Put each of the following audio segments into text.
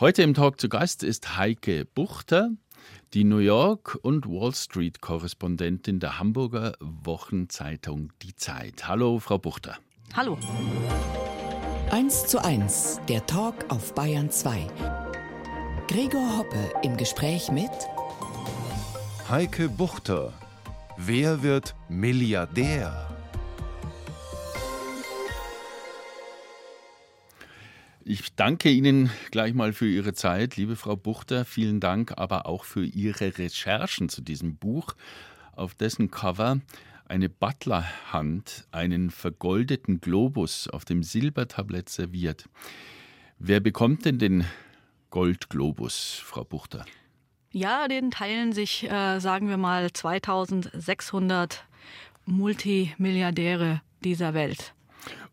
Heute im Talk zu Gast ist Heike Buchter, die New York und Wall Street Korrespondentin der Hamburger Wochenzeitung Die Zeit. Hallo, Frau Buchter. Hallo. 1 zu 1, der Talk auf Bayern 2. Gregor Hoppe im Gespräch mit Heike Buchter. Wer wird Milliardär? Ich danke Ihnen gleich mal für Ihre Zeit, liebe Frau Buchter. Vielen Dank aber auch für Ihre Recherchen zu diesem Buch, auf dessen Cover eine Butlerhand einen vergoldeten Globus auf dem Silbertablett serviert. Wer bekommt denn den Goldglobus, Frau Buchter? Ja, den teilen sich, äh, sagen wir mal, 2600 Multimilliardäre dieser Welt.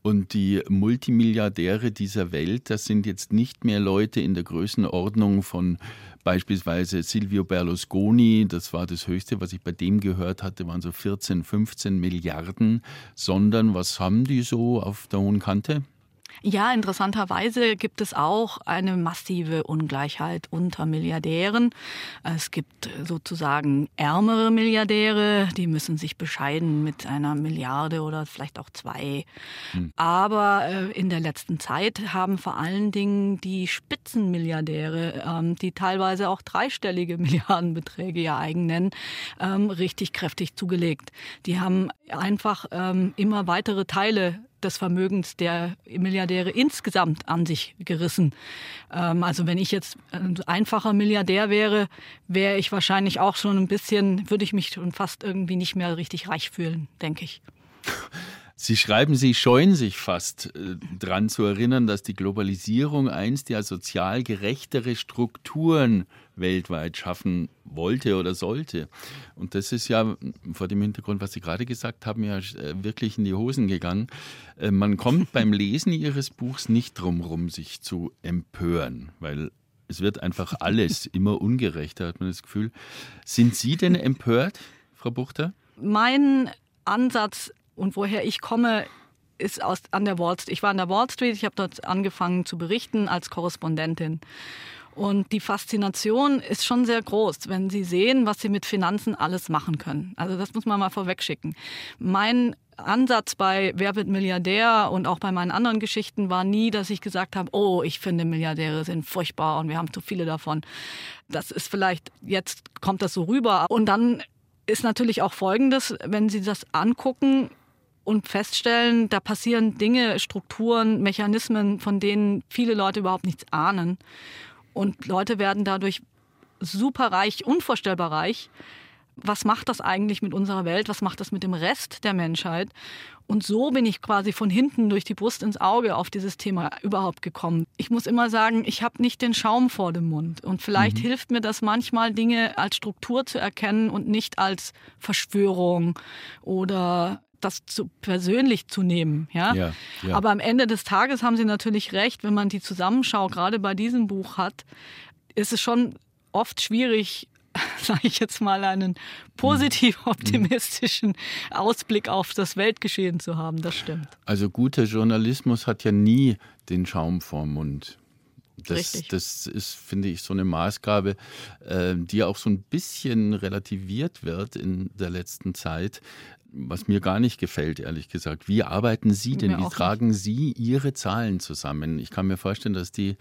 Und die Multimilliardäre dieser Welt, das sind jetzt nicht mehr Leute in der Größenordnung von beispielsweise Silvio Berlusconi, das war das Höchste, was ich bei dem gehört hatte, waren so 14, 15 Milliarden, sondern was haben die so auf der hohen Kante? Ja, interessanterweise gibt es auch eine massive Ungleichheit unter Milliardären. Es gibt sozusagen ärmere Milliardäre, die müssen sich bescheiden mit einer Milliarde oder vielleicht auch zwei. Hm. Aber äh, in der letzten Zeit haben vor allen Dingen die Spitzenmilliardäre, ähm, die teilweise auch dreistellige Milliardenbeträge ja eigen nennen, ähm, richtig kräftig zugelegt. Die haben einfach ähm, immer weitere Teile des Vermögens der Milliardäre insgesamt an sich gerissen. Ähm, also wenn ich jetzt ein einfacher Milliardär wäre, wäre ich wahrscheinlich auch schon ein bisschen, würde ich mich schon fast irgendwie nicht mehr richtig reich fühlen, denke ich. Sie schreiben, Sie scheuen sich fast äh, daran zu erinnern, dass die Globalisierung einst ja sozial gerechtere Strukturen weltweit schaffen wollte oder sollte. Und das ist ja vor dem Hintergrund, was Sie gerade gesagt haben, ja äh, wirklich in die Hosen gegangen. Äh, man kommt beim Lesen Ihres Buchs nicht drum rum, sich zu empören, weil es wird einfach alles immer ungerechter, hat man das Gefühl. Sind Sie denn empört, Frau Buchter? Mein Ansatz und woher ich komme, ist aus, an der Wall Street. Ich war an der Wall Street, ich habe dort angefangen zu berichten als Korrespondentin. Und die Faszination ist schon sehr groß, wenn Sie sehen, was Sie mit Finanzen alles machen können. Also das muss man mal vorwegschicken. Mein Ansatz bei Wer wird Milliardär und auch bei meinen anderen Geschichten war nie, dass ich gesagt habe, oh, ich finde Milliardäre sind furchtbar und wir haben zu viele davon. Das ist vielleicht, jetzt kommt das so rüber. Und dann ist natürlich auch Folgendes, wenn Sie das angucken, und feststellen, da passieren Dinge, Strukturen, Mechanismen, von denen viele Leute überhaupt nichts ahnen. Und Leute werden dadurch super reich, unvorstellbar reich. Was macht das eigentlich mit unserer Welt? Was macht das mit dem Rest der Menschheit? Und so bin ich quasi von hinten durch die Brust ins Auge auf dieses Thema überhaupt gekommen. Ich muss immer sagen, ich habe nicht den Schaum vor dem Mund. Und vielleicht mhm. hilft mir das manchmal, Dinge als Struktur zu erkennen und nicht als Verschwörung oder das zu persönlich zu nehmen. Ja? ja? Ja, Aber am Ende des Tages haben Sie natürlich recht, wenn man die Zusammenschau gerade bei diesem Buch hat, ist es schon oft schwierig, sage ich jetzt mal, einen positiv mhm. optimistischen Ausblick auf das Weltgeschehen zu haben. Das stimmt. Also guter Journalismus hat ja nie den Schaum vorm Mund. Das, das ist, finde ich, so eine Maßgabe, äh, die auch so ein bisschen relativiert wird in der letzten Zeit was mir gar nicht gefällt, ehrlich gesagt. Wie arbeiten Sie denn? Wie tragen nicht. Sie Ihre Zahlen zusammen? Ich kann mir vorstellen, dass die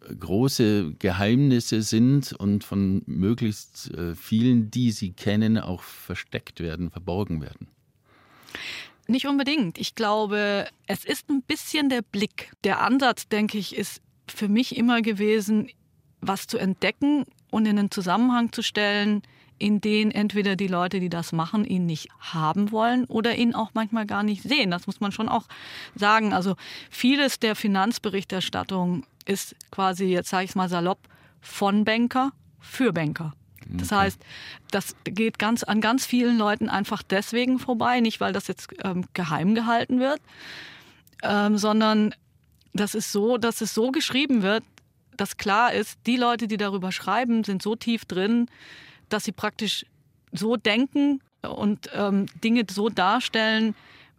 äh, große Geheimnisse sind und von möglichst äh, vielen, die Sie kennen, auch versteckt werden, verborgen werden. Nicht unbedingt. Ich glaube, es ist ein bisschen der Blick. Der Ansatz, denke ich, ist für mich immer gewesen, was zu entdecken und in einen Zusammenhang zu stellen, in denen entweder die Leute, die das machen, ihn nicht haben wollen oder ihn auch manchmal gar nicht sehen. Das muss man schon auch sagen. Also vieles der Finanzberichterstattung ist quasi, jetzt sage ich es mal salopp, von Banker für Banker. Das heißt, das geht ganz an ganz vielen Leuten einfach deswegen vorbei, nicht weil das jetzt ähm, geheim gehalten wird, ähm, sondern das ist so, dass es so geschrieben wird, dass klar ist, die Leute, die darüber schreiben, sind so tief drin, dass sie praktisch so denken und ähm, Dinge so darstellen,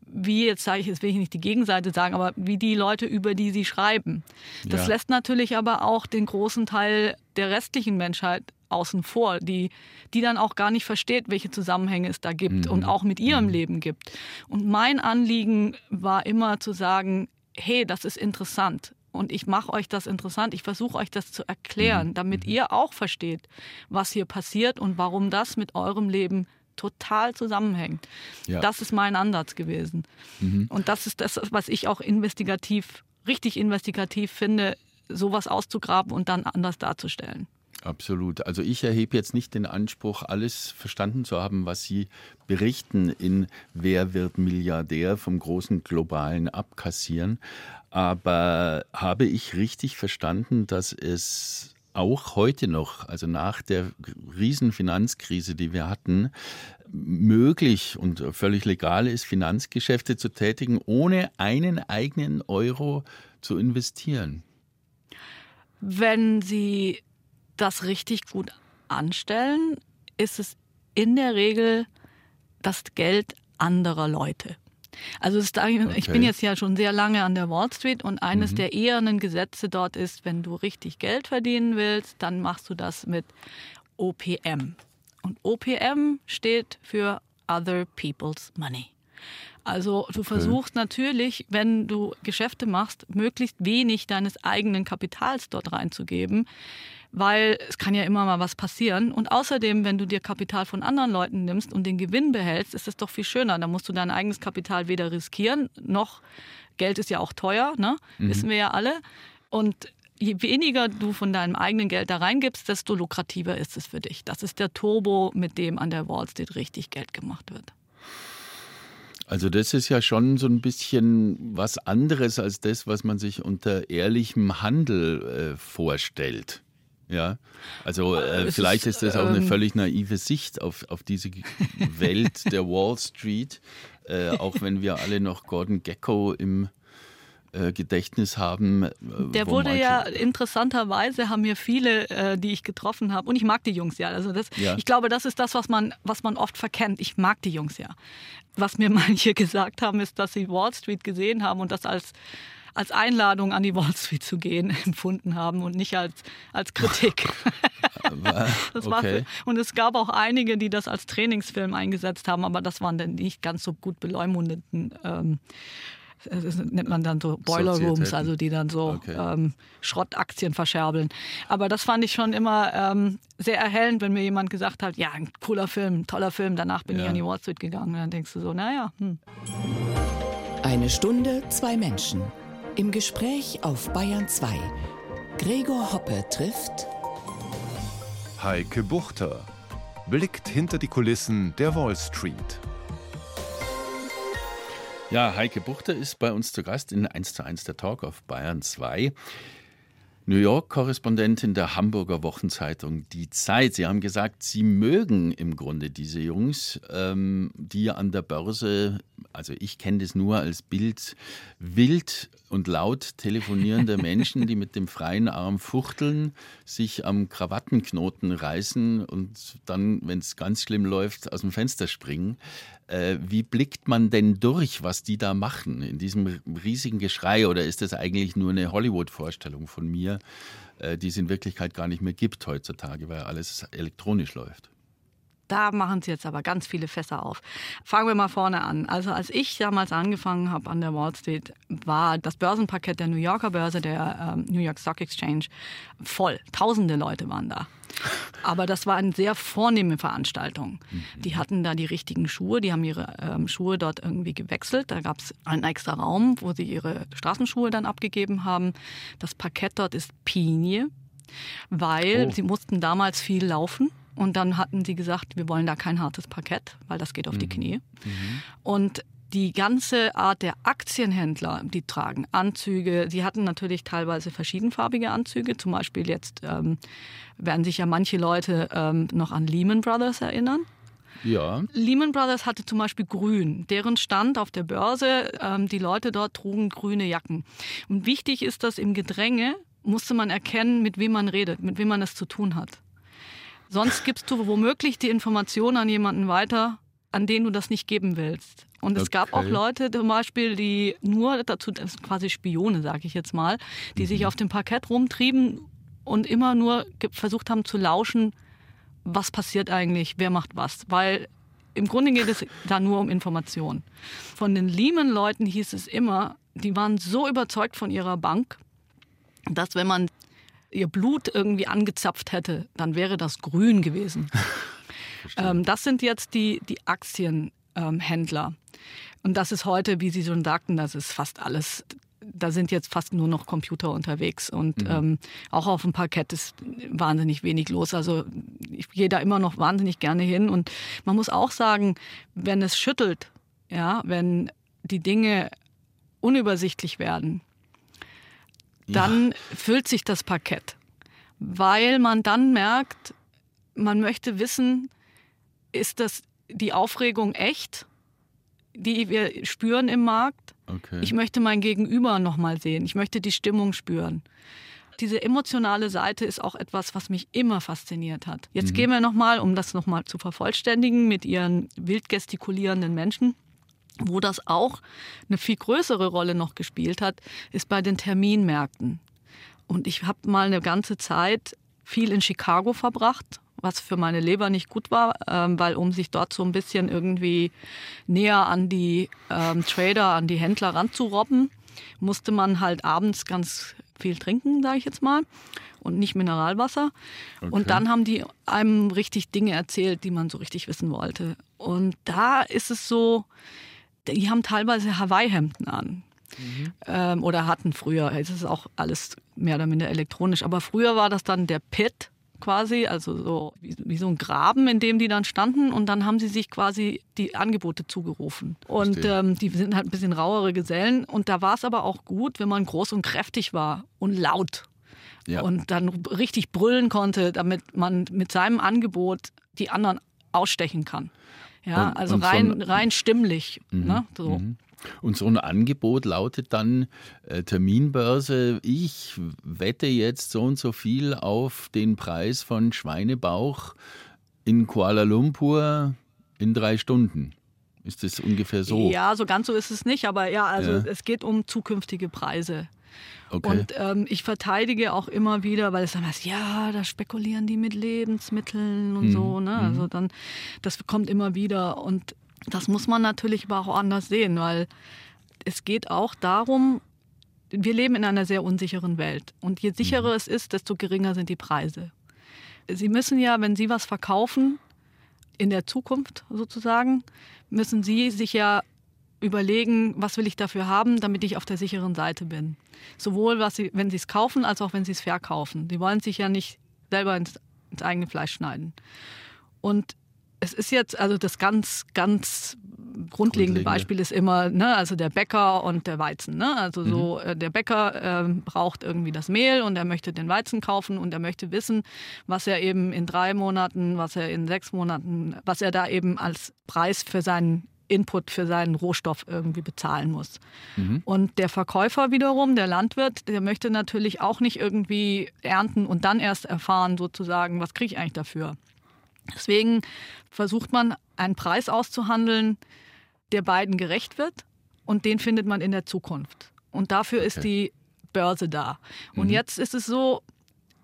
wie jetzt sage ich, jetzt will ich nicht die Gegenseite sagen, aber wie die Leute, über die sie schreiben. Das Ja. lässt natürlich aber auch den großen Teil der restlichen Menschheit außen vor, die, die dann auch gar nicht versteht, welche Zusammenhänge es da gibt und auch mit ihrem Leben gibt. Und mein Anliegen war immer zu sagen, hey, das ist interessant. Und ich mache euch das interessant. Ich versuche euch das zu erklären, damit ihr auch versteht, was hier passiert und warum das mit eurem Leben total zusammenhängt. Ja. Das ist mein Ansatz gewesen. Und das ist das, was ich auch investigativ, richtig investigativ finde, sowas auszugraben und dann anders darzustellen. Absolut. Also ich erhebe jetzt nicht den Anspruch, alles verstanden zu haben, was Sie berichten in Wer wird Milliardär vom großen globalen Abkassieren. Aber habe ich richtig verstanden, dass es auch heute noch, also nach der riesen Finanzkrise, die wir hatten, möglich und völlig legal ist, Finanzgeschäfte zu tätigen, ohne einen eigenen Euro zu investieren? Wenn Sie das richtig gut anstellen, ist es in der Regel das Geld anderer Leute. Also ist, ich bin jetzt ja schon sehr lange an der Wall Street und eines der ehernen Gesetze dort ist, wenn du richtig Geld verdienen willst, dann machst du das mit OPM. Und OPM steht für Other People's Money. Also du versuchst natürlich, wenn du Geschäfte machst, möglichst wenig deines eigenen Kapitals dort reinzugeben, weil es kann ja immer mal was passieren. Und außerdem, wenn du dir Kapital von anderen Leuten nimmst und den Gewinn behältst, ist es doch viel schöner. Da musst du dein eigenes Kapital weder riskieren, noch Geld ist ja auch teuer, ne? wissen wir ja alle. Und je weniger du von deinem eigenen Geld da reingibst, desto lukrativer ist es für dich. Das ist der Turbo, mit dem an der Wall Street richtig Geld gemacht wird. Also das ist ja schon so ein bisschen was anderes als das, was man sich unter ehrlichem Handel äh, vorstellt. Ja, also äh, es vielleicht ist, ist, das auch eine ähm, völlig naive Sicht auf, auf diese Welt der Wall Street, äh, auch wenn wir alle noch Gordon Gecko im äh, Gedächtnis haben. äh, Der wurde Michael- ja interessanterweise haben mir viele, äh, die ich getroffen habe, und ich mag die Jungs ja. Also das, Ja. ich glaube, das ist das, was man, was man oft verkennt. Ich mag die Jungs ja. Was mir manche gesagt haben, ist, dass sie Wall Street gesehen haben und das als als Einladung an die Wall Street zu gehen empfunden haben und nicht als, als Kritik. Okay. und es gab auch einige, die das als Trainingsfilm eingesetzt haben, aber das waren dann nicht ganz so gut beleumundeten ähm, nennt man dann so Boiler Rooms, also die dann so Okay. ähm, Schrottaktien verscherbeln. Aber das fand ich schon immer ähm, sehr erhellend, wenn mir jemand gesagt hat, ja, ein cooler Film, ein toller Film, danach bin ich Ja. an die Wall Street gegangen. Und dann denkst du so, naja, hm. Eine Stunde, zwei Menschen. Im Gespräch auf Bayern 2. Gregor Hoppe trifft Heike Buchter blickt hinter die Kulissen der Wall Street. Ja, Heike Buchter ist bei uns zu Gast in 1 zu 1 der Talk auf Bayern 2. New York-Korrespondentin der Hamburger Wochenzeitung Die Zeit. Sie haben gesagt, Sie mögen im Grunde diese Jungs, ähm, die an der Börse, also ich kenne das nur als Bild, wild und laut telefonierende Menschen, die mit dem freien Arm fuchteln, sich am Krawattenknoten reißen und dann, wenn es ganz schlimm läuft, aus dem Fenster springen. Äh, wie blickt man denn durch, was die da machen in diesem riesigen Geschrei? Oder ist das eigentlich nur eine Hollywood-Vorstellung von mir, äh, die es in Wirklichkeit gar nicht mehr gibt heutzutage, weil alles elektronisch läuft? Da machen sie jetzt aber ganz viele Fässer auf. Fangen wir mal vorne an. Also als ich damals angefangen habe an der Wall Street, war das Börsenparkett der New Yorker Börse, der ähm, New York Stock Exchange, voll. Tausende Leute waren da. Aber das war eine sehr vornehme Veranstaltung. Die hatten da die richtigen Schuhe, die haben ihre ähm, Schuhe dort irgendwie gewechselt. Da gab es einen extra Raum, wo sie ihre Straßenschuhe dann abgegeben haben. Das Parkett dort ist Pinie, weil Oh. sie mussten damals viel laufen. Und dann hatten sie gesagt, wir wollen da kein hartes Parkett, weil das geht auf die Knie. Und die ganze Art der Aktienhändler, die tragen Anzüge. Sie hatten natürlich teilweise verschiedenfarbige Anzüge. Zum Beispiel jetzt ähm, werden sich ja manche Leute ähm, noch an Lehman Brothers erinnern. Ja, Lehman Brothers hatte zum Beispiel grün. Deren stand auf der Börse, ähm, die Leute dort trugen grüne Jacken. Und wichtig ist, dass im Gedränge musste man erkennen, mit wem man redet, mit wem man es zu tun hat. Sonst gibst du womöglich die Information an jemanden weiter, an denen du das nicht geben willst. Und es okay. gab auch Leute zum Beispiel, die nur dazu, das sind quasi Spione, sage ich jetzt mal, die mhm. sich auf dem Parkett rumtrieben und immer nur versucht haben zu lauschen, was passiert eigentlich, wer macht was. Weil im Grunde geht es da nur um Information. Von den Lehman-Leuten hieß es immer, die waren so überzeugt von ihrer Bank, dass wenn man ihr Blut irgendwie angezapft hätte, dann wäre das grün gewesen. ähm, das sind jetzt die, die Aktienhändler. Ähm, und das ist heute, wie Sie schon sagten, das ist fast alles da sind jetzt fast nur noch Computer unterwegs und mhm. ähm, auch auf dem Parkett ist wahnsinnig wenig los. Also ich gehe da immer noch wahnsinnig gerne hin und man muss auch sagen, wenn es schüttelt, ja, wenn die Dinge unübersichtlich werden, dann ja. füllt sich das Parkett, weil man dann merkt, man möchte wissen, ist das die Aufregung echt, die wir spüren im Markt? Okay. Ich möchte mein Gegenüber nochmal sehen. Ich möchte die Stimmung spüren. Diese emotionale Seite ist auch etwas, was mich immer fasziniert hat. Jetzt mhm. gehen wir nochmal, um das nochmal zu vervollständigen, mit ihren wild gestikulierenden Menschen. Wo das auch eine viel größere Rolle noch gespielt hat, ist bei den Terminmärkten. Und ich habe mal eine ganze Zeit viel in Chicago verbracht, was für meine Leber nicht gut war, ähm, weil um sich dort so ein bisschen irgendwie näher an die ähm, Trader, an die Händler ranzurobben, musste man halt abends ganz viel trinken, sage ich jetzt mal, und nicht Mineralwasser. Okay. Und dann haben die einem richtig Dinge erzählt, die man so richtig wissen wollte. Und da ist es so, die haben teilweise Hawaii-Hemden an. Mhm. Ähm, oder hatten früher. Es ist auch alles mehr oder minder elektronisch. Aber früher war das dann der Pit quasi, also so wie, wie, so ein Graben, in dem die dann standen und dann haben sie sich quasi die Angebote zugerufen. Und ähm, die sind halt ein bisschen rauere Gesellen und da war es aber auch gut, wenn man groß und kräftig war und laut. Ja. Und dann richtig brüllen konnte, damit man mit seinem Angebot die anderen ausstechen kann. Ja, und, also und rein, so rein stimmlich. Mhm, ne, so. Mhm. Und so ein Angebot lautet dann äh, Terminbörse, ich wette jetzt so und so viel auf den Preis von Schweinebauch in Kuala Lumpur in drei Stunden. Ist das ungefähr so? Ja, so ganz so ist es nicht, aber ja, also ja. es geht um zukünftige Preise. Okay. Und ähm, ich verteidige auch immer wieder, weil es dann heißt, ja, da spekulieren die mit Lebensmitteln und mhm. so. Ne? Also mhm. dann, das kommt immer wieder. Und das muss man natürlich aber auch anders sehen, weil es geht auch darum, wir leben in einer sehr unsicheren Welt. Und je sicherer mhm. es ist, desto geringer sind die Preise. Sie müssen ja, wenn Sie was verkaufen, in der Zukunft sozusagen, müssen Sie sich ja überlegen, was will ich dafür haben, damit ich auf der sicheren Seite bin. Sowohl, was sie, wenn sie es kaufen, als auch wenn sie es verkaufen. Sie wollen sich ja nicht selber ins, ins eigene Fleisch schneiden. Und es ist jetzt, also das ganz, ganz grundlegende, grundlegende. Beispiel ist immer, ne, also der Bäcker und der Weizen. Ne? Also mhm. so, äh, der Bäcker äh, braucht irgendwie das Mehl und er möchte den Weizen kaufen und er möchte wissen, was er eben in drei Monaten, was er in sechs Monaten, was er da eben als Preis für seinen Input für seinen Rohstoff irgendwie bezahlen muss. Mhm. Und der Verkäufer wiederum, der Landwirt, der möchte natürlich auch nicht irgendwie ernten und dann erst erfahren, sozusagen, was kriege ich eigentlich dafür. Deswegen versucht man, einen Preis auszuhandeln, der beiden gerecht wird und den findet man in der Zukunft. Und dafür okay. ist die Börse da. Und mhm. jetzt ist es so,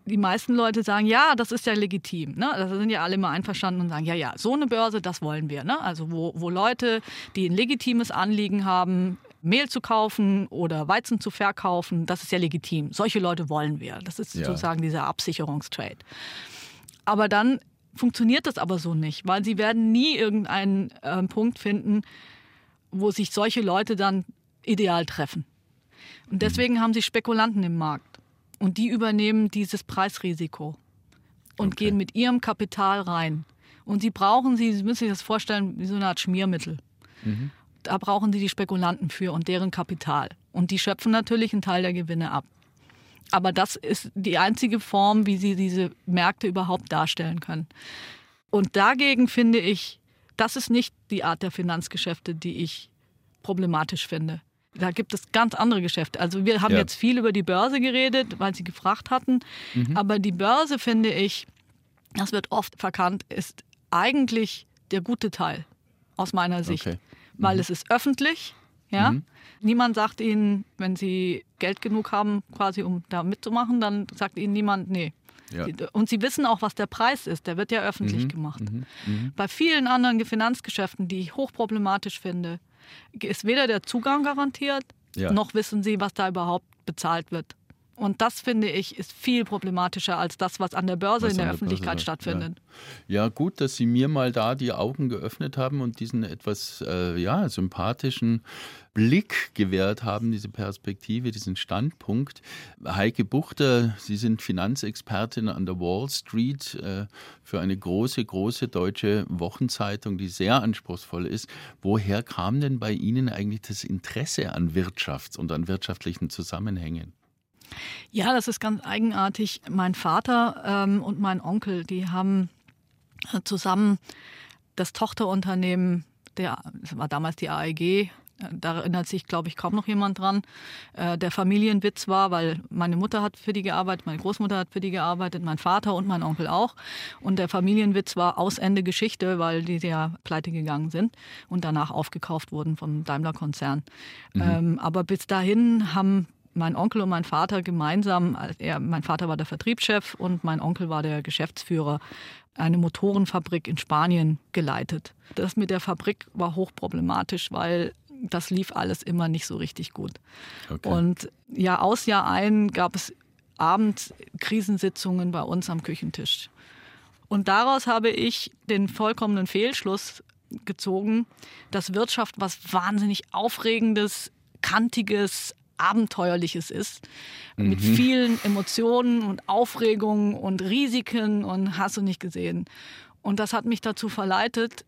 die meisten Leute sagen, ja, das ist ja legitim. Ne? Da sind ja alle immer einverstanden und sagen, ja, ja, so eine Börse, das wollen wir. Ne? Also wo, wo Leute, die ein legitimes Anliegen haben, Mehl zu kaufen oder Weizen zu verkaufen, das ist ja legitim. Solche Leute wollen wir. Das ist ja. sozusagen dieser Absicherungstrade. Aber dann funktioniert das aber so nicht, weil sie werden nie irgendeinen äh, Punkt finden, wo sich solche Leute dann ideal treffen. Und deswegen haben sie Spekulanten im Markt. Und die übernehmen dieses Preisrisiko und okay. gehen mit ihrem Kapital rein. Und sie brauchen sie, Sie müssen sich das vorstellen, wie so eine Art Schmiermittel. Mhm. Da brauchen sie die Spekulanten für und deren Kapital. Und die schöpfen natürlich einen Teil der Gewinne ab. Aber das ist die einzige Form, wie sie diese Märkte überhaupt darstellen können. Und dagegen finde ich, das ist nicht die Art der Finanzgeschäfte, die ich problematisch finde. Da gibt es ganz andere Geschäfte. Also wir haben ja. jetzt viel über die Börse geredet, weil Sie gefragt hatten. Mhm. Aber die Börse, finde ich, das wird oft verkannt, ist eigentlich der gute Teil. aus meiner Sicht. Okay. Weil es ist öffentlich, ja. Mhm. Niemand sagt ihnen, wenn sie Geld genug haben, quasi um da mitzumachen, dann sagt ihnen niemand, nee. Ja. Und sie wissen auch, was der Preis ist. Der wird ja öffentlich gemacht. Bei vielen anderen Finanzgeschäften, die ich hochproblematisch finde, ist weder der Zugang garantiert, Ja. noch wissen sie, was da überhaupt bezahlt wird. Und das finde ich ist viel problematischer als das, was an der Börse Was in der der Öffentlichkeit Börse, stattfindet. Ja, gut, dass Sie mir mal da die Augen geöffnet haben und diesen etwas äh, ja, sympathischen Blick gewährt haben, diese Perspektive, diesen Standpunkt. Heike Buchter, Sie sind Finanzexpertin an der Wall Street äh, für eine große, große deutsche Wochenzeitung, die sehr anspruchsvoll ist. Woher kam denn bei Ihnen eigentlich das Interesse an Wirtschafts- und an wirtschaftlichen Zusammenhängen? Ja, das ist ganz eigenartig. Mein Vater ähm, und mein Onkel, die haben äh, zusammen das Tochterunternehmen, der, das war damals die AEG, äh, da erinnert sich, glaube ich, kaum noch jemand dran, äh, der Familienwitz war, weil meine Mutter hat für die gearbeitet, meine Großmutter hat für die gearbeitet, mein Vater und mein Onkel auch. Und der Familienwitz war aus Ende Geschichte, weil die ja pleite gegangen sind und danach aufgekauft wurden vom Daimler-Konzern. Ähm, aber bis dahin haben mein Onkel und mein Vater gemeinsam, er, mein Vater war der Vertriebschef und mein Onkel war der Geschäftsführer, eine Motorenfabrik in Spanien geleitet. Das mit der Fabrik war hochproblematisch, weil das lief alles immer nicht so richtig gut. Okay. Und Jahr aus, Jahr ein gab es abends Krisensitzungen bei uns am Küchentisch. Und daraus habe ich den vollkommenen Fehlschluss gezogen, dass Wirtschaft was wahnsinnig Aufregendes, Kantiges, Abenteuerliches ist. Mit vielen Emotionen und Aufregungen und Risiken und hast du nicht gesehen. Und das hat mich dazu verleitet,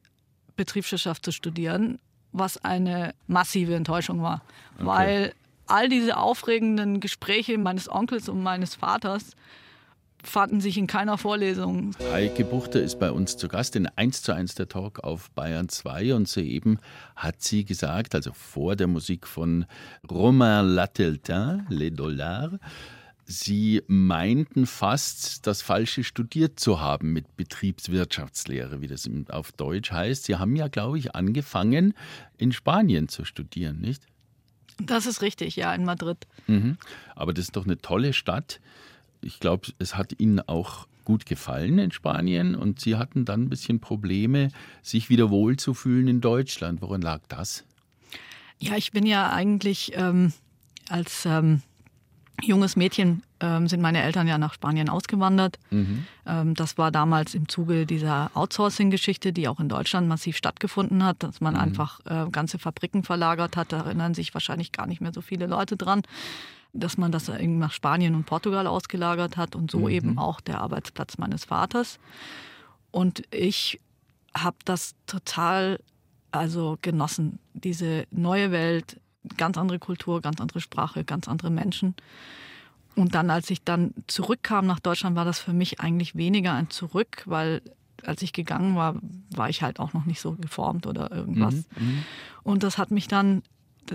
Betriebswirtschaft zu studieren, was eine massive Enttäuschung war. Weil all diese aufregenden Gespräche meines Onkels und meines Vaters fanden sich in keiner Vorlesung. Heike Buchter ist bei uns zu Gast in 1 zu 1 der Talk auf Bayern 2 und soeben hat sie gesagt, also vor der Musik von Romain Lateltin, Les Dollars, Sie meinten fast, das Falsche studiert zu haben mit Betriebswirtschaftslehre, wie das auf Deutsch heißt. Sie haben ja, glaube ich, angefangen, in Spanien zu studieren, nicht? Das ist richtig, ja, in Madrid. Mhm. Aber das ist doch eine tolle Stadt. Ich glaube, es hat Ihnen auch gut gefallen in Spanien und Sie hatten dann ein bisschen Probleme, sich wieder wohlzufühlen in Deutschland. Woran lag das? Ja, ich bin ja eigentlich ähm, als ähm, junges Mädchen ähm, sind meine Eltern ja nach Spanien ausgewandert. Ähm, das war damals im Zuge dieser Outsourcing-Geschichte, die auch in Deutschland massiv stattgefunden hat, dass man einfach äh, ganze Fabriken verlagert hat. Da erinnern sich wahrscheinlich gar nicht mehr so viele Leute dran, dass man das nach Spanien und Portugal ausgelagert hat und so eben auch der Arbeitsplatz meines Vaters. Und ich habe das total also genossen. Diese neue Welt, ganz andere Kultur, ganz andere Sprache, ganz andere Menschen. Und dann, als ich dann zurückkam nach Deutschland, war das für mich eigentlich weniger ein Zurück, weil als ich gegangen war, war ich halt auch noch nicht so geformt oder irgendwas. Und das hat mich dann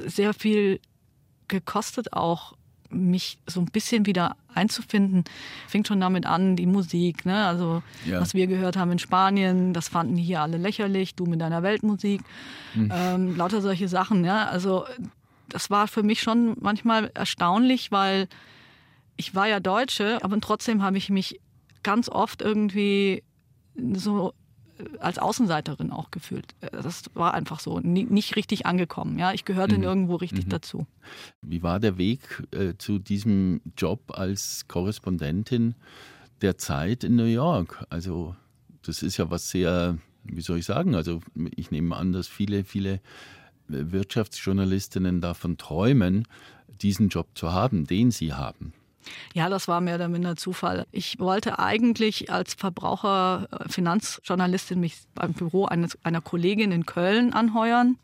sehr viel gekostet, auch mich so ein bisschen wieder einzufinden. Fängt schon damit an, die Musik, ne? Also Ja. was wir gehört haben in Spanien, das fanden hier alle lächerlich, du mit deiner Weltmusik, ähm, lauter solche Sachen, ja. Also das war für mich schon manchmal erstaunlich, weil ich war ja Deutsche, aber trotzdem habe ich mich ganz oft irgendwie so als Außenseiterin auch gefühlt. Äh, Das war einfach so, nicht richtig angekommen. Ja, ich gehörte nirgendwo richtig dazu. Wie war der Weg äh, zu diesem Job als Korrespondentin der Zeit in New York? Also das ist ja was sehr, wie soll ich sagen, also ich nehme an, dass viele, viele Wirtschaftsjournalistinnen davon träumen, diesen Job zu haben, den sie haben. Ja, das war mehr oder minder Zufall. Ich wollte eigentlich als Verbraucher, äh, mich beim Büro eines, einer Kollegin in Köln anheuern.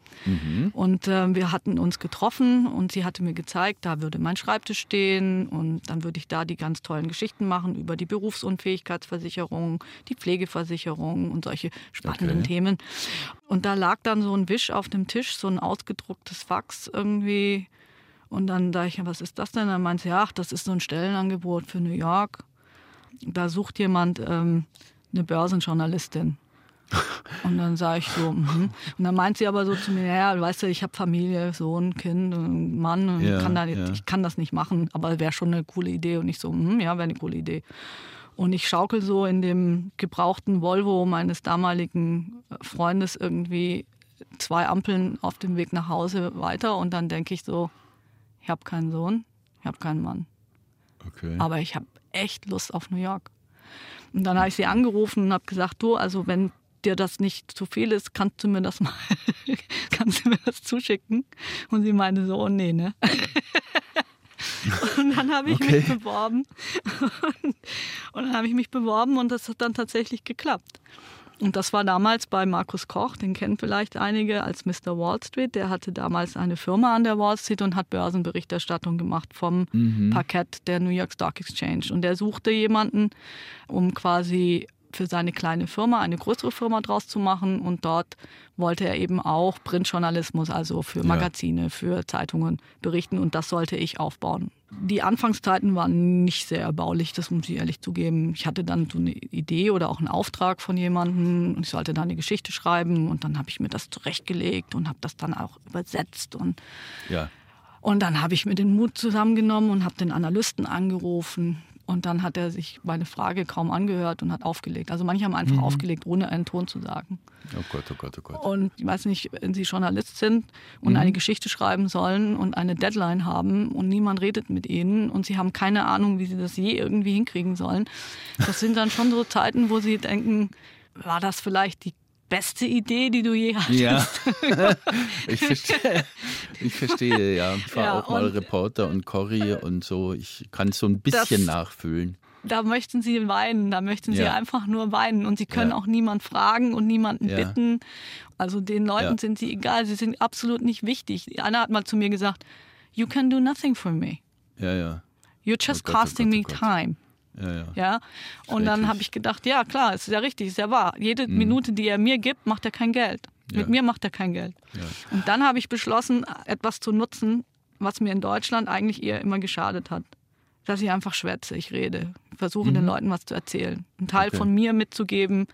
Und äh, wir hatten uns getroffen und sie hatte mir gezeigt, da würde mein Schreibtisch stehen und dann würde ich da die ganz tollen Geschichten machen über die Berufsunfähigkeitsversicherung, die Pflegeversicherung und solche spannenden Okay. Themen. Und da lag dann so ein Wisch auf dem Tisch, so ein ausgedrucktes Fax irgendwie. Und dann dachte ich, was ist das denn? Dann meinte sie, ach, das ist so ein Stellenangebot für New York. Da sucht jemand ähm, eine Börsenjournalistin. Und dann sage ich so, mhm. und dann meint sie aber so zu mir, ja, weißt du, ich habe Familie, Sohn, Kind, Mann, und Ja, kann da, ja. ich kann das nicht machen, aber wäre schon eine coole Idee. Und ich so, mhm, ja, wäre eine coole Idee. Und ich schaukel so in dem gebrauchten Volvo meines damaligen Freundes irgendwie zwei Ampeln auf dem Weg nach Hause weiter und dann denke ich so, ich habe keinen Sohn, ich habe keinen Mann, Okay. aber ich habe echt Lust auf New York. Und dann habe ich sie angerufen und habe gesagt, du, also wenn dir das nicht zu viel ist, kannst du mir das mal, kannst du mir das zuschicken? Und sie meinte so, oh nee, ne? Und dann habe ich Okay. mich beworben. Und, und dann habe ich mich beworben und das hat dann tatsächlich geklappt. Und das war damals bei Markus Koch, den kennen vielleicht einige als Mr. Wall Street. Der hatte damals eine Firma an der Wall Street und hat Börsenberichterstattung gemacht vom Parkett der New York Stock Exchange. Und der suchte jemanden, um quasi für seine kleine Firma eine größere Firma draus zu machen. Und dort wollte er eben auch Printjournalismus, also für Magazine, für Zeitungen berichten. Und das sollte ich aufbauen. Die Anfangszeiten waren nicht sehr erbaulich, das muss ich ehrlich zugeben. Ich hatte dann so eine Idee oder auch einen Auftrag von jemandem und ich sollte da eine Geschichte schreiben und dann habe ich mir das zurechtgelegt und habe das dann auch übersetzt und ja. und dann habe ich mir den Mut zusammengenommen und habe den Analysten angerufen. Und dann hat er sich meine Frage kaum angehört und hat aufgelegt. Also manche haben einfach aufgelegt, ohne einen Ton zu sagen. Oh Gott, oh Gott, oh Gott. Und ich weiß nicht, wenn Sie Journalist sind und eine Geschichte schreiben sollen und eine Deadline haben und niemand redet mit Ihnen und Sie haben keine Ahnung, wie Sie das je irgendwie hinkriegen sollen. Das sind dann schon so Zeiten, wo Sie denken, war das vielleicht die beste Idee, die du je hattest? Ja, ich verstehe. Ich verstehe, ja. Ich war Ja, auch mal Reporter und Corrie und so. Ich kann es so ein bisschen Das- nachfühlen. da möchten sie weinen, da möchten sie Ja. einfach nur weinen und sie können Ja. auch niemand fragen und niemanden bitten. Also den Leuten sind sie egal, sie sind absolut nicht wichtig. Einer hat mal zu mir gesagt, you can do nothing for me. Ja, ja. You're just Oh Gott, oh costing Gott, me oh Gott. time. Ja, ja. Ja, und dann habe ich gedacht, ja klar, es ist ja richtig, ist ja wahr. Jede Minute, die er mir gibt, macht er kein Geld. Ja. Mit mir macht er kein Geld. Und dann habe ich beschlossen, etwas zu nutzen, was mir in Deutschland eigentlich eher immer geschadet hat. Dass ich einfach schwätze, ich rede, versuche den Leuten was zu erzählen, einen Teil Okay. von mir mitzugeben.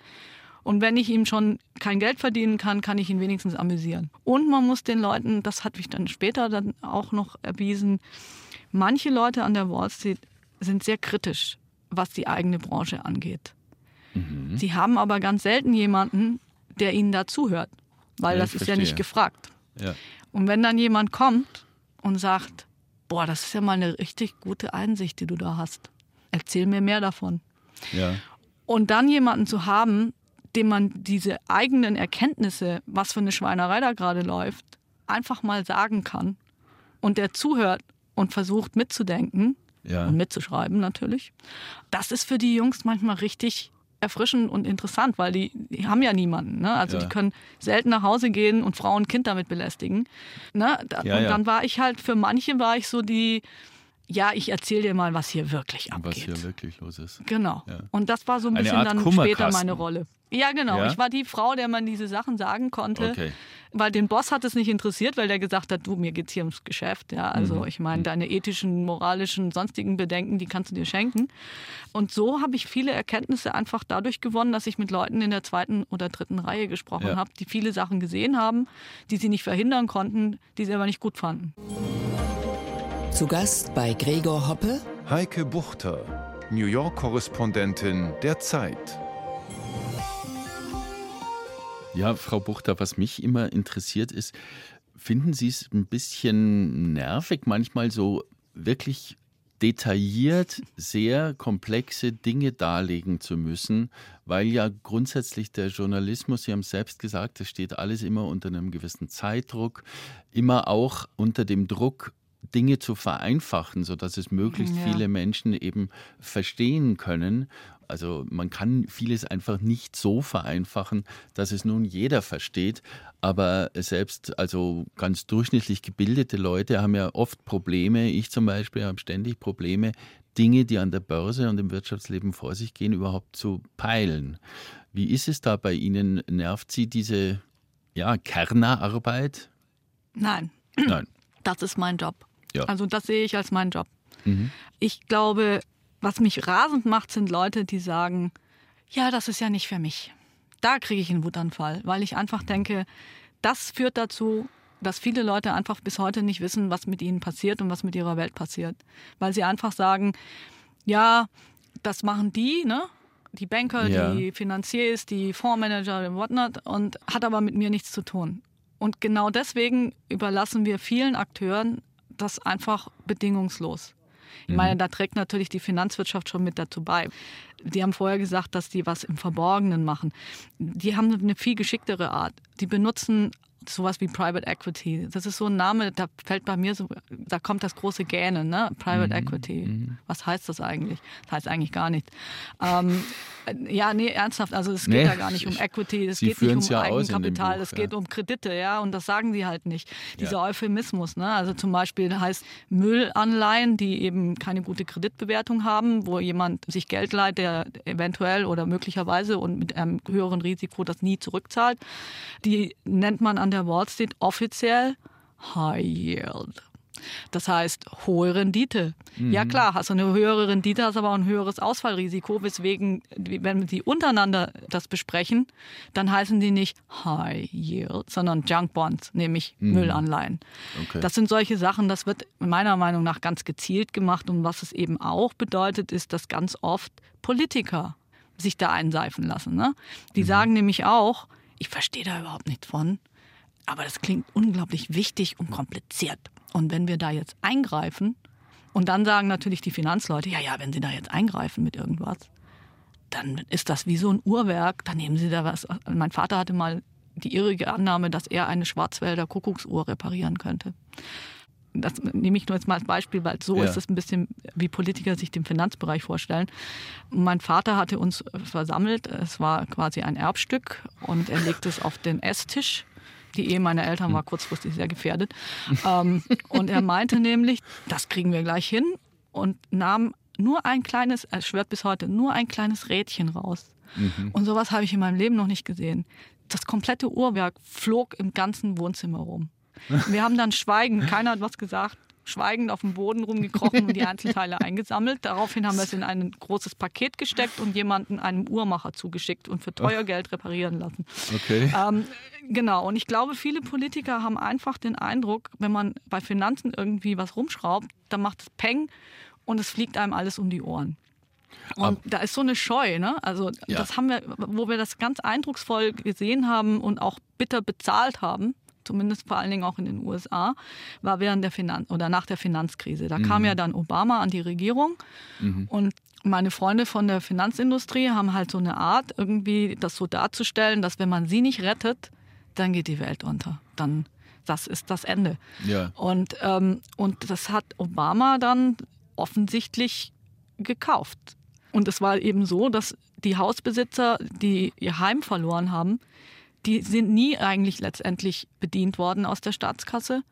Und wenn ich ihm schon kein Geld verdienen kann, kann ich ihn wenigstens amüsieren. Und man muss den Leuten, das hat mich dann später dann auch noch erwiesen, manche Leute an der Wall Street sind sehr kritisch, was die eigene Branche angeht. Mhm. Sie haben aber ganz selten jemanden, der ihnen da zuhört, weil Ja, das ist ja nicht verstehe. gefragt. ja. Und wenn dann jemand kommt und sagt, boah, das ist ja mal eine richtig gute Einsicht, die du da hast, erzähl mir mehr davon. ja. Und dann jemanden zu haben, dem man diese eigenen Erkenntnisse, was für eine Schweinerei da gerade läuft, einfach mal sagen kann und der zuhört und versucht mitzudenken Ja. und mitzuschreiben natürlich, das ist für die Jungs manchmal richtig erfrischend und interessant, weil die, die haben ja niemanden. Ne? Also Ja. die können selten nach Hause gehen und Frauen und Kind damit belästigen. Ne? Da, Ja, und dann war ich halt, für manche war ich so die, ja, ich erzähle dir mal, was hier wirklich Was abgeht. hier wirklich los ist. Genau. Ja. Und das war so ein bisschen dann später meine Rolle. Ja, genau. Ja? Ich war die Frau, der man diese Sachen sagen konnte. Okay. Weil den Boss hat es nicht interessiert, weil der gesagt hat, du, mir geht's hier ums Geschäft. Ja, also Mhm. ich meine, deine ethischen, moralischen, sonstigen Bedenken, die kannst du dir schenken. Und so habe ich viele Erkenntnisse einfach dadurch gewonnen, dass ich mit Leuten in der zweiten oder dritten Reihe gesprochen Ja. habe, die viele Sachen gesehen haben, die sie nicht verhindern konnten, die sie aber nicht gut fanden. Zu Gast bei Gregor Hoppe, Heike Buchter, New York-Korrespondentin der Zeit. Ja, Frau Buchter, was mich immer interessiert ist, finden Sie es ein bisschen nervig, manchmal so wirklich detailliert sehr komplexe Dinge darlegen zu müssen, weil ja grundsätzlich der Journalismus, Sie haben es selbst gesagt, das steht alles immer unter einem gewissen Zeitdruck, immer auch unter dem Druck, Dinge zu vereinfachen, sodass es möglichst Ja. viele Menschen eben verstehen können. Also man kann vieles einfach nicht so vereinfachen, dass es nun jeder versteht. Aber selbst also ganz durchschnittlich gebildete Leute haben ja oft Probleme. Ich zum Beispiel habe ständig Probleme, Dinge, die an der Börse und im Wirtschaftsleben vor sich gehen, überhaupt zu peilen. Wie ist es da bei Ihnen? Nervt Sie diese ja, Kernerarbeit? Nein, Nein. das ist mein Job. Ja. Also das sehe ich als meinen Job. Mhm. Ich glaube, was mich rasend macht, sind Leute, die sagen, ja, das ist ja nicht für mich. da kriege ich einen Wutanfall, weil ich einfach denke, das führt dazu, dass viele Leute einfach bis heute nicht wissen, was mit ihnen passiert und was mit ihrer Welt passiert. Weil sie einfach sagen, ja, das machen die, ne? Die Banker, Ja. die Finanziers, die Fondsmanager und whatnot und hat aber mit mir nichts zu tun. Und genau deswegen überlassen wir vielen Akteuren das einfach bedingungslos. Ich meine, da trägt natürlich die Finanzwirtschaft schon mit dazu bei. Die haben vorher gesagt, dass die was im Verborgenen machen. Die haben eine viel geschicktere Art. Die benutzen sowas wie Private Equity. Das ist so ein Name, da fällt bei mir so, da kommt das große Gähnen, ne? Private Equity. Was heißt das eigentlich? Das heißt eigentlich gar nichts. Ähm, ja, nee, ernsthaft, also es geht Nee, da gar nicht um Equity, es geht nicht um ja Eigenkapital, es geht ja. um Kredite, ja, und das sagen sie halt nicht. Dieser Ja. Euphemismus, ne? Also zum Beispiel heißt Müllanleihen, die eben keine gute Kreditbewertung haben, wo jemand sich Geld leiht, der eventuell oder möglicherweise und mit einem höheren Risiko das nie zurückzahlt. Die nennt man an der Wall Street offiziell High Yield. Das heißt, hohe Rendite. Ja klar, hast du eine höhere Rendite, hast aber auch ein höheres Ausfallrisiko, weswegen, wenn die untereinander das besprechen, dann heißen die nicht High Yield, sondern Junk Bonds, nämlich Müllanleihen. Okay. Das sind solche Sachen, das wird meiner Meinung nach ganz gezielt gemacht. Und was es eben auch bedeutet, ist, dass ganz oft Politiker sich da einseifen lassen. Ne? Die sagen nämlich auch, ich verstehe da überhaupt nichts von, aber das klingt unglaublich wichtig und kompliziert. Und wenn wir da jetzt eingreifen, und dann sagen natürlich die Finanzleute, ja, ja, wenn sie da jetzt eingreifen mit irgendwas, dann ist das wie so ein Uhrwerk, dann nehmen sie da was. Mein Vater hatte mal die irrige Annahme, dass er eine Schwarzwälder Kuckucksuhr reparieren könnte. Das nehme ich nur jetzt mal als Beispiel, weil so Ja. ist es ein bisschen, wie Politiker sich den Finanzbereich vorstellen. Mein Vater hatte uns versammelt, es war quasi ein Erbstück und er legte es auf den Esstisch. Die Ehe meiner Eltern war kurzfristig sehr gefährdet. ähm, und er meinte nämlich, das kriegen wir gleich hin und nahm nur ein kleines, er schwört bis heute, nur ein kleines Rädchen raus. Und sowas habe ich in meinem Leben noch nicht gesehen. Das komplette Uhrwerk flog im ganzen Wohnzimmer rum. Wir haben dann schweigend, keiner hat was gesagt, schweigend auf dem Boden rumgekrochen und die Einzelteile eingesammelt. Daraufhin haben wir es in ein großes Paket gesteckt und jemanden einem Uhrmacher zugeschickt und für teuer Geld reparieren lassen. Okay. Ähm, genau, und ich glaube, viele Politiker haben einfach den Eindruck, wenn man bei Finanzen irgendwie was rumschraubt, dann macht es Peng und es fliegt einem alles um die Ohren. Und da ist so eine Scheu, ne? Also Ja. das haben wir, wo wir das ganz eindrucksvoll gesehen haben und auch bitter bezahlt haben, zumindest vor allen Dingen auch in den USA, war während der Finanz oder nach der Finanzkrise. Da kam ja dann Obama an die Regierung und meine Freunde von der Finanzindustrie haben halt so eine Art, irgendwie das so darzustellen, dass wenn man sie nicht rettet, dann geht die Welt unter. Dann das ist das Ende. Ja. Und, ähm, und das hat Obama dann offensichtlich gekauft. Und es war eben so, dass die Hausbesitzer, die ihr Heim verloren haben, die sind nie eigentlich letztendlich bedient worden aus der Staatskasse.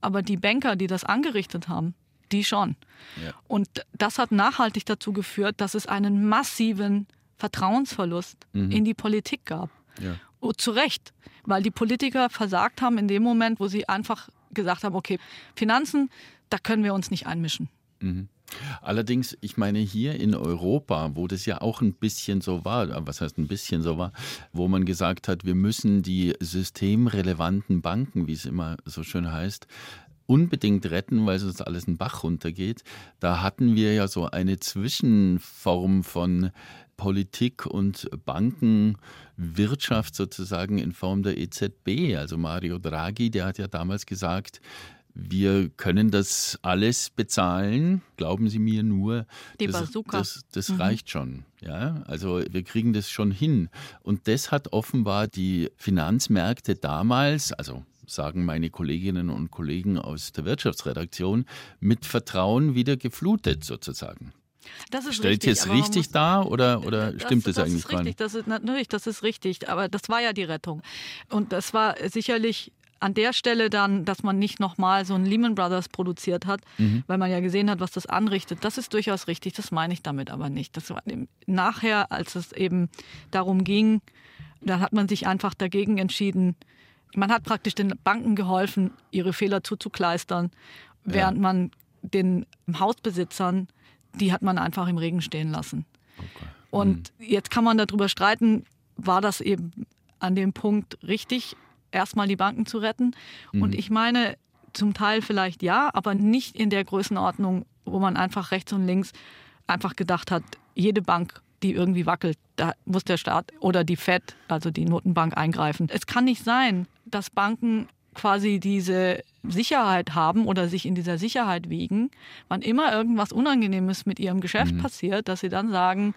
Aber die Banker, die das angerichtet haben, die schon. Ja. Und das hat nachhaltig dazu geführt, dass es einen massiven Vertrauensverlust in die Politik gab. Ja. Oh, zu Recht, weil die Politiker versagt haben in dem Moment, wo sie einfach gesagt haben, okay, Finanzen, da können wir uns nicht einmischen. Allerdings, ich meine, hier in Europa, wo das ja auch ein bisschen so war, äh, was heißt ein bisschen so war, wo man gesagt hat, wir müssen die systemrelevanten Banken, wie es immer so schön heißt, unbedingt retten, weil sonst alles einen Bach runtergeht. Da hatten wir ja so eine Zwischenform von Politik und Bankenwirtschaft sozusagen in Form der EZB. Also Mario Draghi, der hat ja damals gesagt, wir können das alles bezahlen, glauben Sie mir nur. Die das, Bazooka. Das, das reicht schon. Ja, also wir kriegen das schon hin. Und das hat offenbar die Finanzmärkte damals, also sagen meine Kolleginnen und Kollegen aus der Wirtschaftsredaktion, mit Vertrauen wieder geflutet sozusagen. Das ist Stellt richtig. jetzt aber man richtig dar oder, oder stimmt das, das eigentlich ist gar richtig, nicht? Das ist natürlich, das ist richtig. Aber das war ja die Rettung. Und das war sicherlich an der Stelle dann, dass man nicht nochmal so ein Lehman Brothers produziert hat, Mhm. weil man ja gesehen hat, was das anrichtet. Das ist durchaus richtig. Das meine ich damit aber nicht. Das war nachher, als es eben darum ging, da hat man sich einfach dagegen entschieden. Man hat praktisch den Banken geholfen, ihre Fehler zuzukleistern, während man den Hausbesitzern, die hat man einfach im Regen stehen lassen. Und jetzt kann man darüber streiten, war das eben an dem Punkt richtig, erstmal die Banken zu retten. Mhm. Und ich meine, zum Teil vielleicht ja, aber nicht in der Größenordnung, wo man einfach rechts und links einfach gedacht hat, jede Bank, die irgendwie wackelt, da muss der Staat oder die Fed, also die Notenbank, eingreifen. Es kann nicht sein, dass Banken quasi diese Sicherheit haben oder sich in dieser Sicherheit wiegen, wann immer irgendwas Unangenehmes mit ihrem Geschäft mhm. passiert, dass sie dann sagen,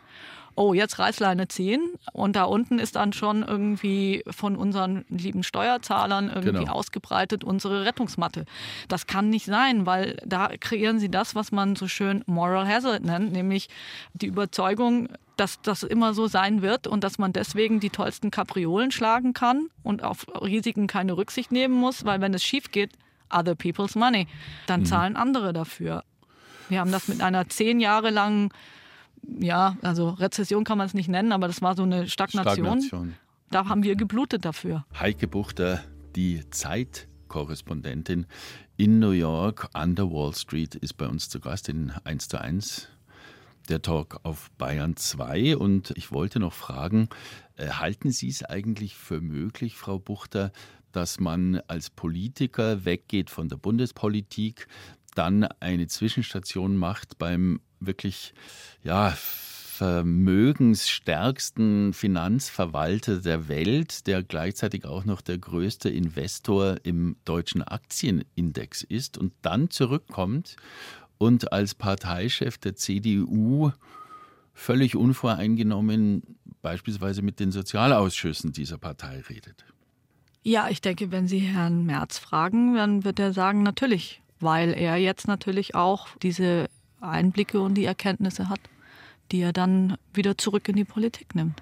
oh, jetzt Reißleine ziehen und da unten ist dann schon irgendwie von unseren lieben Steuerzahlern irgendwie genau. ausgebreitet unsere Rettungsmatte. Das kann nicht sein, weil da kreieren sie das, was man so schön Moral Hazard nennt, nämlich die Überzeugung, dass das immer so sein wird und dass man deswegen die tollsten Kapriolen schlagen kann und auf Risiken keine Rücksicht nehmen muss, weil wenn es schief geht, other people's money, dann mhm. zahlen andere dafür. Wir haben das mit einer zehn Jahre langen ja, also Rezession kann man es nicht nennen, aber das war so eine Stagnation. Stagnation. Da haben wir geblutet dafür. Heike Buchter, die Zeitkorrespondentin in New York an der Wall Street, ist bei uns zu Gast in 1 zu 1 der Talk auf Bayern 2. Und ich wollte noch fragen, äh, halten Sie es eigentlich für möglich, Frau Buchter, dass man als Politiker weggeht von der Bundespolitik, dann eine Zwischenstation macht beim wirklich ja, vermögensstärksten Finanzverwalter der Welt, der gleichzeitig auch noch der größte Investor im deutschen Aktienindex ist und dann zurückkommt und als Parteichef der CDU völlig unvoreingenommen beispielsweise mit den Sozialausschüssen dieser Partei redet. Ja, ich denke, wenn Sie Herrn Merz fragen, dann wird er sagen, natürlich, weil er jetzt natürlich auch diese Einblicke und die Erkenntnisse hat, die er dann wieder zurück in die Politik nimmt.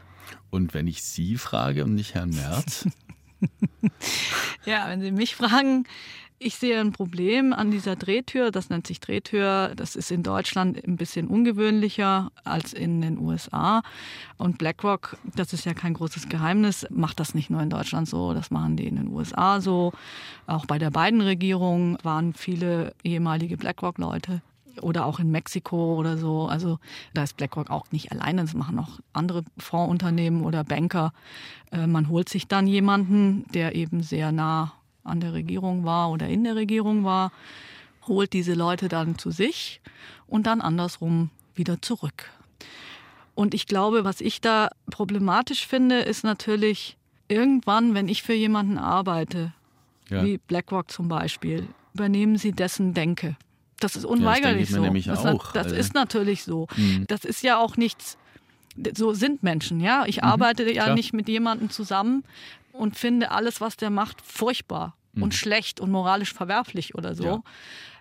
Und wenn ich Sie frage und nicht Herrn Merz? ja, wenn Sie mich fragen, ich sehe ein Problem an dieser Drehtür. Das nennt sich Drehtür. Das ist in Deutschland ein bisschen ungewöhnlicher als in den USA. Und BlackRock, das ist ja kein großes Geheimnis, macht das nicht nur in Deutschland so, das machen die in den USA so. Auch bei der beiden Regierung waren viele ehemalige BlackRock-Leute oder auch in Mexiko oder so. Also da ist BlackRock auch nicht alleine, das machen auch andere Fondsunternehmen oder Banker. Äh, man holt sich dann jemanden, der eben sehr nah an der Regierung war oder in der Regierung war, holt diese Leute dann zu sich und dann andersrum wieder zurück. Und ich glaube, was ich da problematisch finde, ist natürlich irgendwann, wenn ich für jemanden arbeite, ja. wie BlackRock zum Beispiel, übernehmen sie dessen Denke. Das ist unweigerlich ja, das so. das, auch, das ist natürlich so. Mhm. Das ist ja auch nichts. So sind Menschen, ja. Ich mhm, arbeite ja klar. nicht mit jemandem zusammen und finde alles, was der macht, furchtbar mhm. und schlecht und moralisch verwerflich oder so. Ja.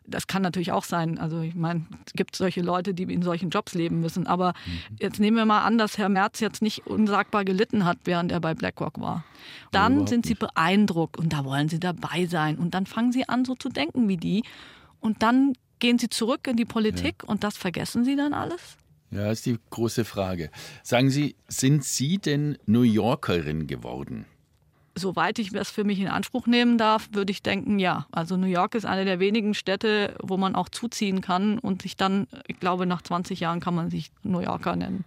Das kann natürlich auch sein. Also ich meine, es gibt solche Leute, die in solchen Jobs leben müssen. Aber mhm. jetzt nehmen wir mal an, dass Herr Merz jetzt nicht unsagbar gelitten hat, während er bei BlackRock war. Dann sind sie beeindruckt und da wollen sie dabei sein. Und dann fangen sie an, so zu denken wie die. Und dann Gehen Sie zurück in die Politik ja. und das vergessen Sie dann alles? Ja, ist die große Frage. Sagen Sie, sind Sie denn New Yorkerin geworden? Soweit ich das für mich in Anspruch nehmen darf, würde ich denken, ja. Also New York ist eine der wenigen Städte, wo man auch zuziehen kann und sich dann, ich glaube, nach 20 Jahren kann man sich New Yorker nennen.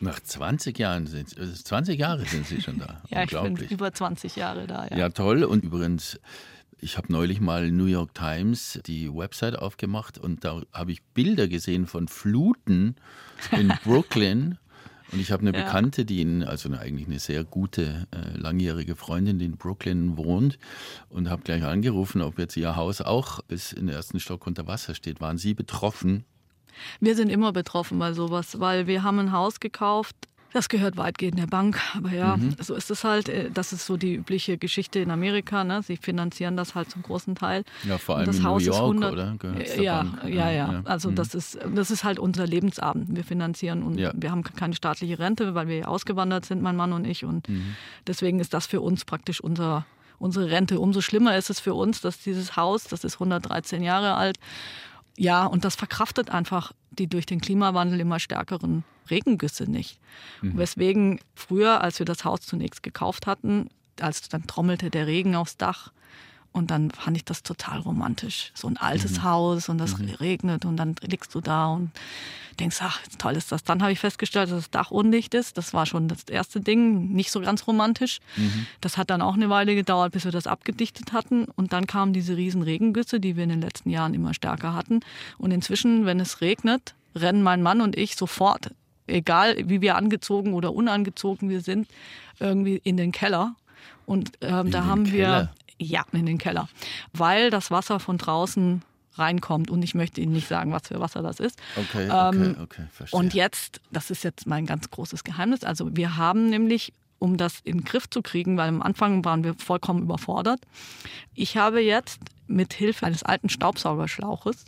Nach 20 Jahren sind Sie, 20 Jahre sind Sie schon da. ja, ich bin über 20 Jahre da. Ja, ja toll. Und übrigens, ich habe neulich mal New York Times die Website aufgemacht und da habe ich Bilder gesehen von Fluten in Brooklyn. Und ich habe eine ja. Bekannte, die in, also eine, eigentlich eine sehr gute, äh, langjährige Freundin, die in Brooklyn wohnt und habe gleich angerufen, ob jetzt ihr Haus auch bis in den ersten Stock unter Wasser steht. Waren Sie betroffen? Wir sind immer betroffen bei sowas, weil wir haben ein Haus gekauft das gehört weitgehend der Bank. Aber ja, mhm. so ist es halt. Äh, das ist so die übliche Geschichte in Amerika. Ne? Sie finanzieren das halt zum großen Teil. Ja, vor allem in Haus New York, 100, oder? Ja, ja, ja, ja, Also mhm. das, ist, das ist halt unser Lebensabend. Wir finanzieren und ja. wir haben keine staatliche Rente, weil wir ausgewandert sind, mein Mann und ich. Und mhm. deswegen ist das für uns praktisch unser, unsere Rente. Umso schlimmer ist es für uns, dass dieses Haus, das ist 113 Jahre alt, ja, und das verkraftet einfach die durch den Klimawandel immer stärkeren Regengüsse nicht. Mhm. Weswegen früher, als wir das Haus zunächst gekauft hatten, als dann trommelte der Regen aufs Dach Und dann fand ich das total romantisch. So ein altes mhm. Haus und das mhm. regnet und dann liegst du da und denkst, ach, toll ist das. Dann habe ich festgestellt, dass das Dach undicht ist. Das war schon das erste Ding, nicht so ganz romantisch. Mhm. Das hat dann auch eine Weile gedauert, bis wir das abgedichtet hatten. Und dann kamen diese riesen Regengüsse, die wir in den letzten Jahren immer stärker hatten. Und inzwischen, wenn es regnet, rennen mein Mann und ich sofort, egal wie wir angezogen oder unangezogen wir sind, irgendwie in den Keller. Und ähm, da haben Keller. wir ja, in den Keller. Weil das Wasser von draußen reinkommt und ich möchte Ihnen nicht sagen, was für Wasser das ist. Okay, okay, ähm, okay, verstehe. Und jetzt, das ist jetzt mein ganz großes Geheimnis, also wir haben nämlich um das in den Griff zu kriegen, weil am Anfang waren wir vollkommen überfordert. Ich habe jetzt mit Hilfe eines alten Staubsaugerschlauches,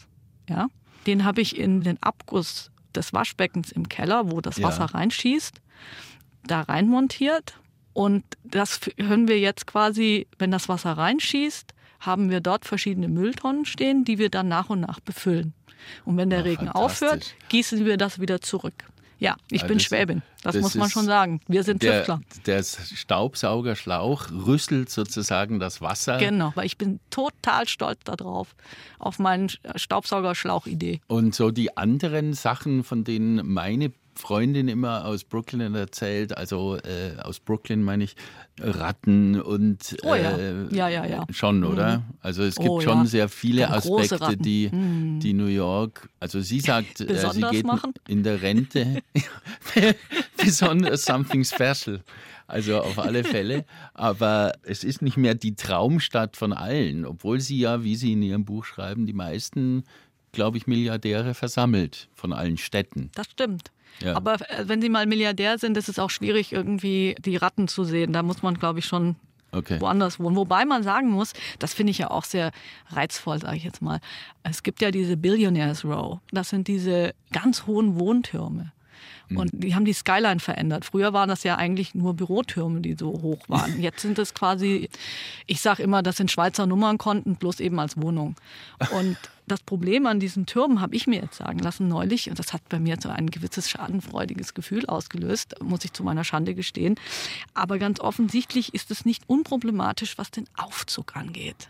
ja, den habe ich in den Abguss des Waschbeckens im Keller, wo das Wasser ja. reinschießt, da reinmontiert und das hören wir jetzt quasi, wenn das Wasser reinschießt, haben wir dort verschiedene Mülltonnen stehen, die wir dann nach und nach befüllen. Und wenn der Ach, Regen aufhört, gießen wir das wieder zurück. Ja, ich bin das, Schwäbin, das, das muss man schon sagen. Wir sind der, Tüftler. Der Staubsaugerschlauch rüsselt sozusagen das Wasser. Genau, weil ich bin total stolz darauf, auf meine Staubsaugerschlauch-Idee. Und so die anderen Sachen, von denen meine Freundin immer aus Brooklyn erzählt, also äh, aus Brooklyn meine ich, Ratten und oh, ja. Äh, ja, ja, ja. schon, oder? Mhm. Also es gibt oh, schon ja. sehr viele Aspekte, die, mhm. die New York, also sie sagt, äh, sie geht machen? in der Rente besonders something special. Also auf alle Fälle. Aber es ist nicht mehr die Traumstadt von allen, obwohl sie ja, wie sie in ihrem Buch schreiben, die meisten, glaube ich, Milliardäre versammelt von allen Städten. Das stimmt. Ja. Aber äh, wenn Sie mal Milliardär sind, ist es auch schwierig, irgendwie die Ratten zu sehen. Da muss man, glaube ich, schon okay. woanders wohnen. Wobei man sagen muss, das finde ich ja auch sehr reizvoll, sage ich jetzt mal. Es gibt ja diese Billionaires Row. Das sind diese ganz hohen Wohntürme. Mhm. Und die haben die Skyline verändert. Früher waren das ja eigentlich nur Bürotürme, die so hoch waren. Jetzt sind es quasi, ich sage immer, das sind Schweizer Nummernkonten, bloß eben als Wohnung. Und das Problem an diesen Türmen habe ich mir jetzt sagen lassen neulich, und das hat bei mir so ein gewisses schadenfreudiges Gefühl ausgelöst, muss ich zu meiner Schande gestehen. Aber ganz offensichtlich ist es nicht unproblematisch, was den Aufzug angeht.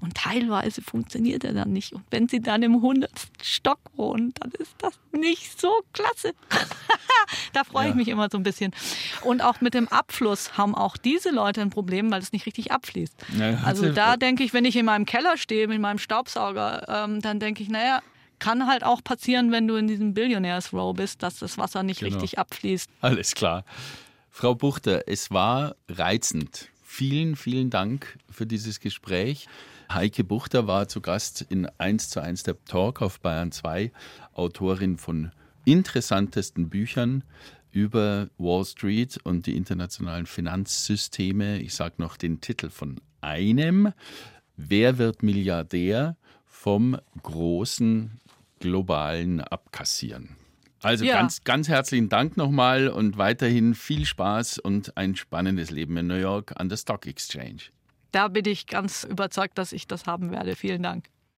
Und teilweise funktioniert er dann nicht. Und wenn sie dann im 100. Stock wohnen, dann ist das nicht so klasse. da freue ja. ich mich immer so ein bisschen. Und auch mit dem Abfluss haben auch diese Leute ein Problem, weil es nicht richtig abfließt. Ja, also da denke ich, wenn ich in meinem Keller stehe mit meinem Staubsauger, ähm, dann denke ich, naja, kann halt auch passieren, wenn du in diesem Billionaires Row bist, dass das Wasser nicht genau. richtig abfließt. Alles klar. Frau Buchter, es war reizend. Vielen, vielen Dank für dieses Gespräch. Heike Buchter war zu Gast in 1 zu 1 der Talk auf Bayern 2, Autorin von interessantesten Büchern über Wall Street und die internationalen Finanzsysteme. Ich sage noch den Titel von einem. Wer wird Milliardär vom großen globalen Abkassieren? Also ja. ganz, ganz herzlichen Dank nochmal und weiterhin viel Spaß und ein spannendes Leben in New York an der Stock Exchange. Da bin ich ganz überzeugt, dass ich das haben werde. Vielen Dank.